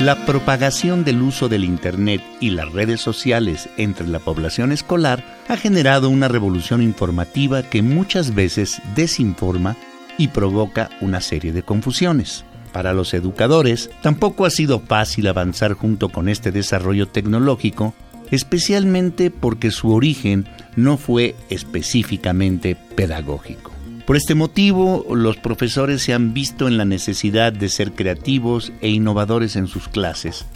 La propagación del uso del Internet y las redes sociales entre la población escolar ha generado una revolución informativa que muchas veces desinforma y provoca una serie de confusiones. Para los educadores, tampoco ha sido fácil avanzar junto con este desarrollo tecnológico, especialmente porque su origen no fue específicamente pedagógico. Por este motivo, los profesores se han visto en la necesidad de ser creativos e innovadores en sus clases,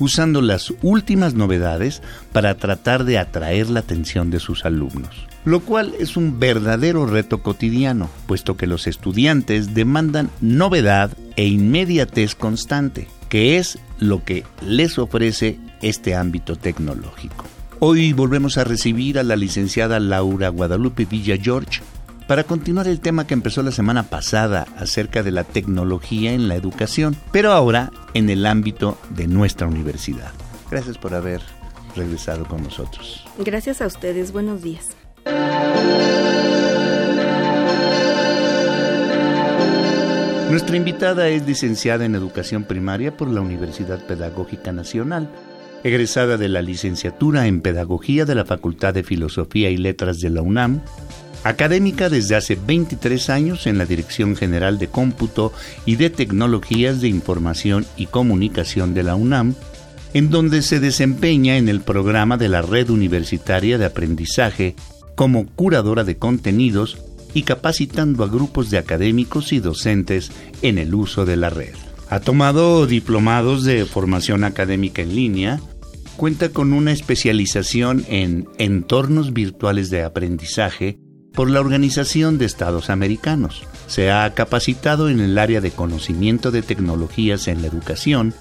usando las últimas novedades para tratar de atraer la atención de sus alumnos, lo cual es un verdadero reto cotidiano, puesto que los estudiantes demandan novedad e inmediatez constante, que es lo que les ofrece este ámbito tecnológico. Hoy volvemos a recibir a la licenciada Laura Guadalupe Villa George, para continuar el tema que empezó la semana pasada acerca de la tecnología en la educación, pero ahora en el ámbito de nuestra universidad. Gracias por haber regresado con nosotros. Gracias a ustedes, buenos días. Nuestra invitada es licenciada en Educación Primaria por la Universidad Pedagógica Nacional, egresada de la licenciatura en Pedagogía de la Facultad de Filosofía y Letras de la UNAM, académica desde hace 23 años en la Dirección General de Cómputo y de Tecnologías de Información y Comunicación de la UNAM, en donde se desempeña en el programa de la Red Universitaria de Aprendizaje como curadora de contenidos y capacitando a grupos de académicos y docentes en el uso de la red. Ha tomado diplomados de formación académica en línea, cuenta con una especialización en entornos virtuales de aprendizaje por la Organización de Estados Americanos. Se ha capacitado en el área de conocimiento de tecnologías en la educación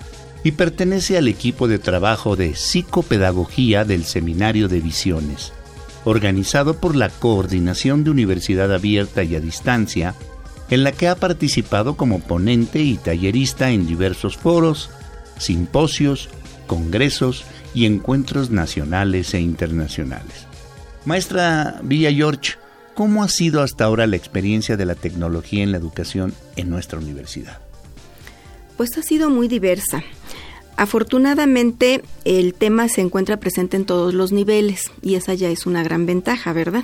y pertenece al equipo de trabajo de psicopedagogía del Seminario de Visiones, organizado por la Coordinación de Universidad Abierta y a Distancia, en la que ha participado como ponente y tallerista en diversos foros, simposios, congresos y encuentros nacionales e internacionales. Maestra Villa George, ¿Cómo ha sido hasta ahora la experiencia de la tecnología en la educación en nuestra universidad? Pues ha sido muy diversa. Afortunadamente el tema se encuentra presente en todos los niveles y esa ya es una gran ventaja, ¿verdad?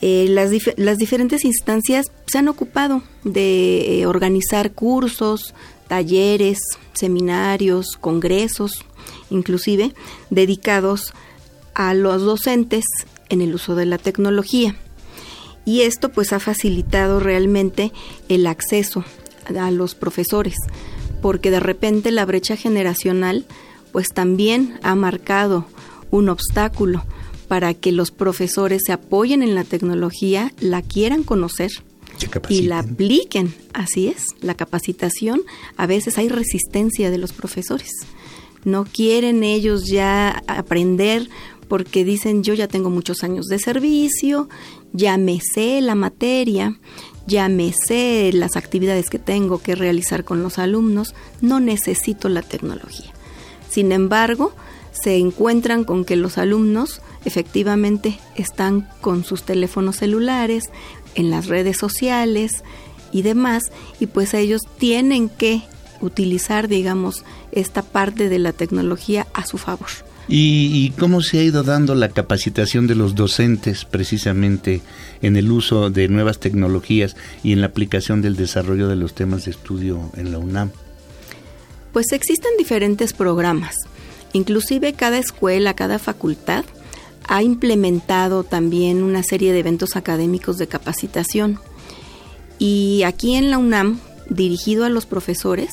Eh, las, diferentes instancias se han ocupado de eh, organizar cursos, talleres, seminarios, congresos, inclusive dedicados a los docentes en el uso de la tecnología y esto pues ha facilitado realmente el acceso a los profesores porque de repente la brecha generacional pues también ha marcado un obstáculo para que los profesores se apoyen en la tecnología, la quieran conocer y la apliquen. Así es, la capacitación, a veces hay resistencia de los profesores. No quieren ellos ya aprender porque dicen yo ya tengo muchos años de servicio, sé la materia, sé las actividades que tengo que realizar con los alumnos, no necesito la tecnología. Sin embargo, se encuentran con que los alumnos efectivamente están con sus teléfonos celulares, en las redes sociales y demás, y pues ellos tienen que utilizar, digamos, esta parte de la tecnología a su favor. ¿Y, cómo se ha ido dando la capacitación de los docentes precisamente en el uso de nuevas tecnologías y en la aplicación del desarrollo de los temas de estudio en la UNAM? Pues existen diferentes programas. Inclusive cada escuela, cada facultad ha implementado también una serie de eventos académicos de capacitación. Y aquí en la UNAM, dirigido a los profesores,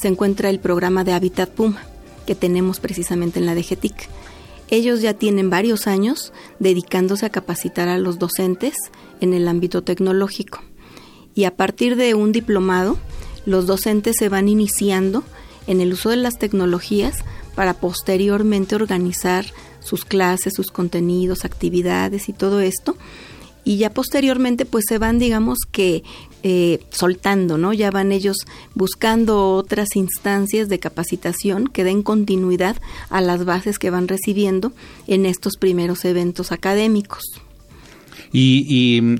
se encuentra el programa de Habitat Puma que tenemos precisamente en la DGTIC. Ellos ya tienen varios años dedicándose a capacitar a los docentes en el ámbito tecnológico. Y a partir de un diplomado, los docentes se van iniciando en el uso de las tecnologías para posteriormente organizar sus clases, sus contenidos, actividades y todo esto. Y ya posteriormente pues se van, digamos que eh, soltando, ¿no? Ya van ellos buscando otras instancias de capacitación que den continuidad a las bases que van recibiendo en estos primeros eventos académicos. Y, mm,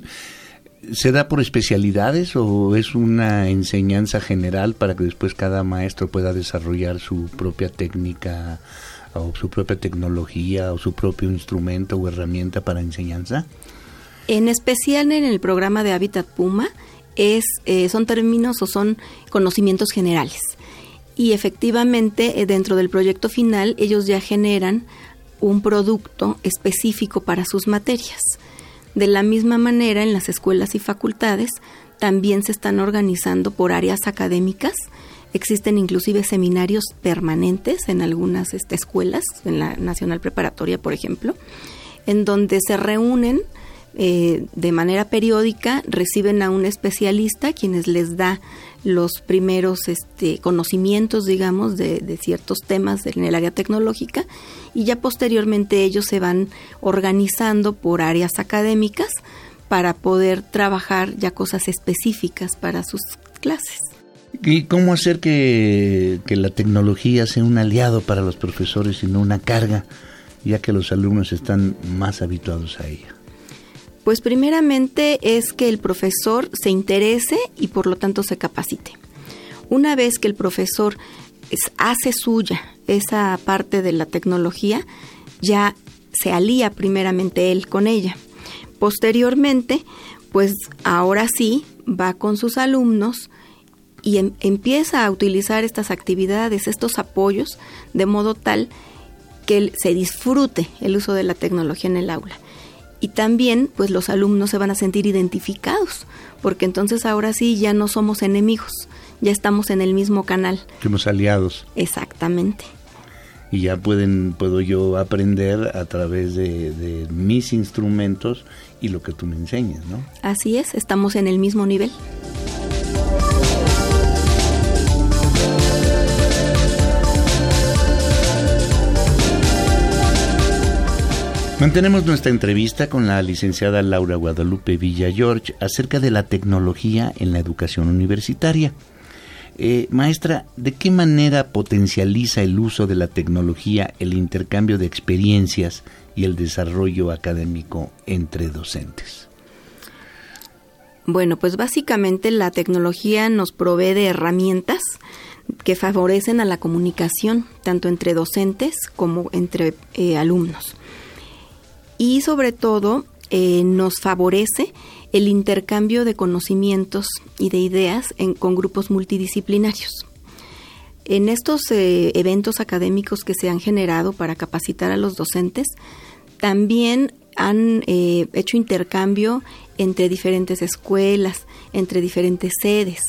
se da por especialidades o es una enseñanza general para que después cada maestro pueda desarrollar su propia técnica o su propia tecnología o su propio instrumento o herramienta para enseñanza? En especial en el programa de Hábitat Puma eh, son términos o son conocimientos generales. Y efectivamente eh, dentro del proyecto final ellos ya generan un producto específico para sus materias. De la misma manera, en las escuelas y facultades también se están organizando por áreas académicas. Existen inclusive seminarios permanentes en algunas este, escuelas, en la Nacional Preparatoria, por ejemplo, en donde se reúnen eh, de manera periódica, reciben a un especialista quienes les da los primeros este, conocimientos, digamos, de, ciertos temas en el área tecnológica y ya posteriormente ellos se van organizando por áreas académicas para poder trabajar ya cosas específicas para sus clases. ¿Y cómo hacer que, que la tecnología sea un aliado para los profesores y no una carga, ya que los alumnos están más habituados a ella? Pues primeramente es que el profesor se interese y por lo tanto se capacite. Una vez que el profesor hace suya esa parte de la tecnología, ya se alía primeramente él con ella. Posteriormente, pues ahora sí va con sus alumnos y em, empieza a utilizar estas actividades, estos apoyos, de modo tal que se disfrute el uso de la tecnología en el aula y también pues los alumnos se van a sentir identificados, porque entonces ahora sí ya no somos enemigos, ya estamos en el mismo canal. Somos aliados. Exactamente. Y ya pueden, puedo yo aprender a través de, de mis instrumentos y lo que tú me enseñas, ¿no? Así es, estamos en el mismo nivel. Mantenemos nuestra entrevista con la licenciada Laura Guadalupe Villa George acerca de la tecnología en la educación universitaria. Eh, maestra, ¿de qué manera potencializa el uso de la tecnología el intercambio de experiencias y el desarrollo académico entre docentes? Bueno, pues básicamente la tecnología nos provee de herramientas que favorecen a la comunicación, tanto entre docentes como entre eh, alumnos y sobre todo eh, nos favorece el intercambio de conocimientos y de ideas con grupos multidisciplinarios. En estos eh, eventos académicos que se han generado para capacitar a los docentes, también han eh, hecho intercambio entre diferentes escuelas, entre diferentes sedes.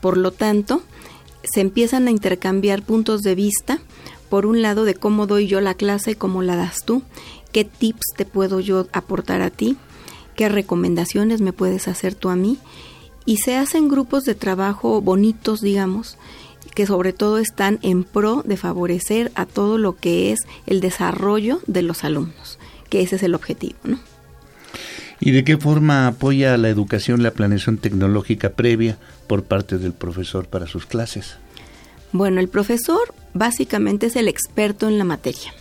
Por lo tanto, se empiezan a intercambiar puntos de vista, por un lado de cómo doy yo la clase, cómo la das tú, qué tips te puedo yo aportar a ti, qué recomendaciones me puedes hacer tú a mí. Y se hacen grupos de trabajo bonitos, digamos, que sobre todo están en pro de favorecer a todo lo que es el desarrollo de los alumnos, que ese es el objetivo, ¿no? ¿Y de qué forma apoya la educación la planeación tecnológica previa por parte del profesor para sus clases? Bueno, el profesor básicamente es el experto en la materia.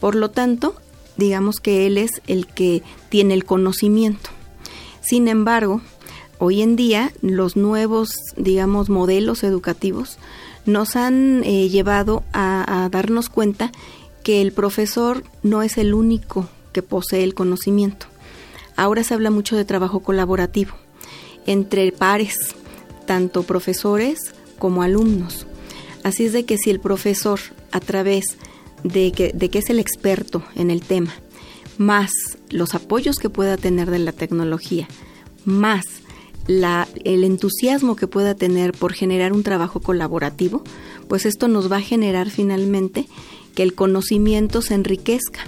Por lo tanto, digamos que él es el que tiene el conocimiento. Sin embargo, hoy en día los nuevos, digamos, modelos educativos nos han eh, llevado a, darnos cuenta que el profesor no es el único que posee el conocimiento. Ahora se habla mucho de trabajo colaborativo entre pares, tanto profesores como alumnos. Así es de que si el profesor, a través de que, de es el experto en el tema, más los apoyos que pueda tener de la tecnología, más la, el entusiasmo que pueda tener por generar un trabajo colaborativo, pues esto nos va a generar finalmente que el conocimiento se enriquezca,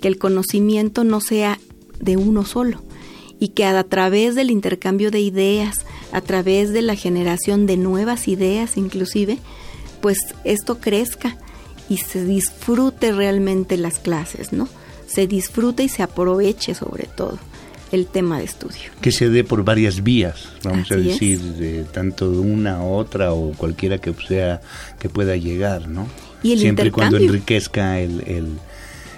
que el conocimiento no sea de uno solo y que a través del intercambio de ideas, a través de la generación de nuevas ideas inclusive, pues esto crezca y se disfrute realmente las clases, ¿no? Se disfrute y se aproveche sobre todo el tema de estudio. Que se dé por varias vías, vamos a decir, de tanto de una otra o cualquiera que sea que pueda llegar, ¿no? Y el Siempre y cuando enriquezca el,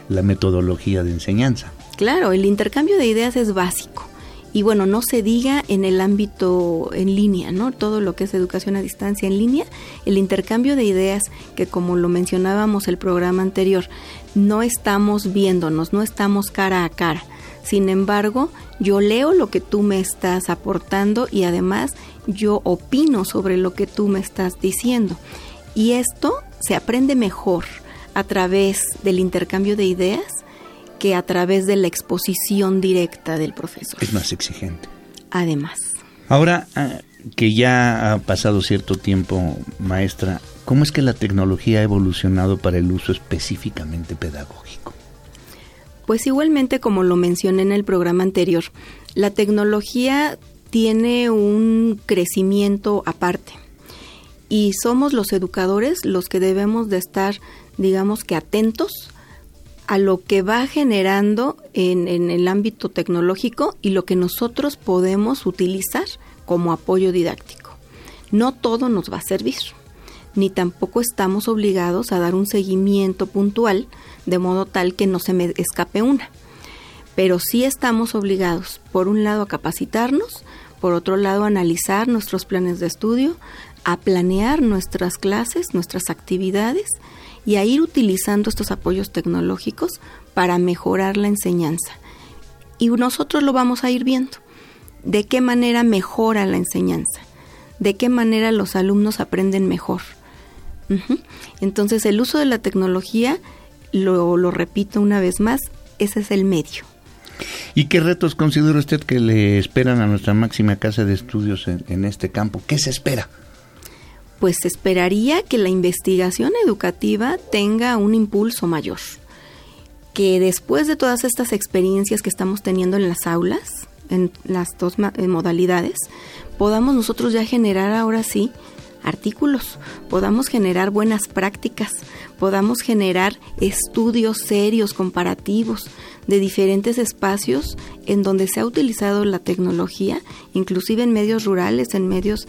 la metodología de enseñanza. Claro, el intercambio de ideas es básico. Y bueno, no se diga en el ámbito en línea, ¿no? Todo lo que es educación a distancia en línea, el intercambio de ideas que como lo mencionábamos el programa anterior, no estamos viéndonos, no estamos cara a cara sin embargo, yo leo lo que tú me estás aportando y además yo opino sobre lo que tú me estás diciendo. Y esto se aprende mejor a través del intercambio de ideas que a través de la exposición directa del profesor. Es más exigente. Además. Ahora ah, que ya ha pasado cierto tiempo, maestra, ¿cómo es que la tecnología ha evolucionado para el uso específicamente pedagógico? Pues igualmente como lo mencioné en el programa anterior, la tecnología tiene un crecimiento aparte y somos los educadores los que debemos de estar, digamos que atentos a lo que va generando en, en, el ámbito tecnológico y lo que nosotros podemos utilizar como apoyo didáctico. No todo nos va a servir, ni tampoco estamos obligados a dar un seguimiento puntual de modo tal que no se me escape una. Pero sí estamos obligados, por un lado, a capacitarnos, por otro lado, a analizar nuestros planes de estudio, a planear nuestras clases, nuestras actividades y a ir utilizando estos apoyos tecnológicos para mejorar la enseñanza. Y nosotros lo vamos a ir viendo. ¿De qué manera mejora la enseñanza? ¿De qué manera los alumnos aprenden mejor? Entonces el uso de la tecnología lo, repito una vez más, ese es el medio. ¿Y qué retos considera usted que le esperan a nuestra máxima casa de estudios en, este campo? ¿Qué se espera? Pues esperaría que la investigación educativa tenga un impulso mayor, que después de todas estas experiencias que estamos teniendo en las aulas, en las dos modalidades, podamos nosotros ya generar ahora sí artículos, podamos generar buenas prácticas, podamos generar estudios serios, comparativos de diferentes espacios en donde se ha utilizado la tecnología, inclusive en medios rurales, en medios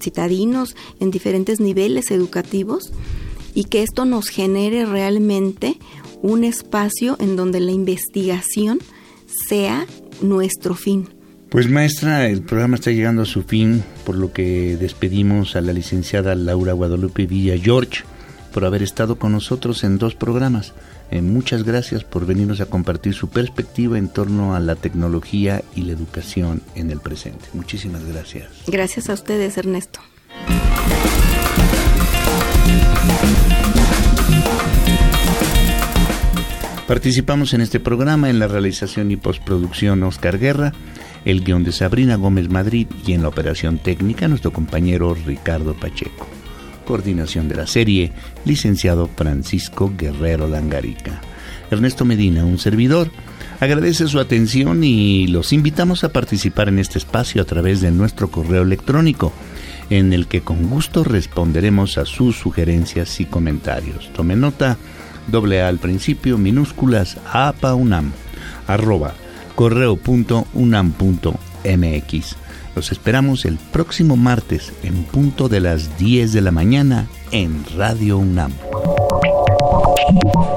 citadinos, en diferentes niveles educativos, y que esto nos genere realmente un espacio en donde la investigación sea nuestro fin. Pues maestra, el programa está llegando a su fin, por lo que despedimos a la licenciada Laura Guadalupe Villa George por haber estado con nosotros en dos programas. Eh, muchas gracias por venirnos a compartir su perspectiva en torno a la tecnología y la educación en el presente. Muchísimas gracias. Gracias a ustedes, Ernesto. Participamos en este programa en la realización y postproducción Oscar Guerra, el guion de Sabrina Gómez Madrid y en la operación técnica nuestro compañero Ricardo Pacheco. Coordinación de la serie, licenciado Francisco Guerrero Langarica. Ernesto Medina, un servidor, agradece su atención y los invitamos a participar en este espacio a través de nuestro correo electrónico, en el que con gusto responderemos a sus sugerencias y comentarios. Tome nota, doble A al principio, minúsculas, apaunam, arroba, correo.unam.mx. Los esperamos el próximo martes en punto de las 10 de la mañana en Radio UNAM.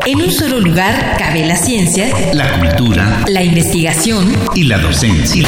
En un solo lugar cabe la ciencia, la cultura, la investigación y la docencia.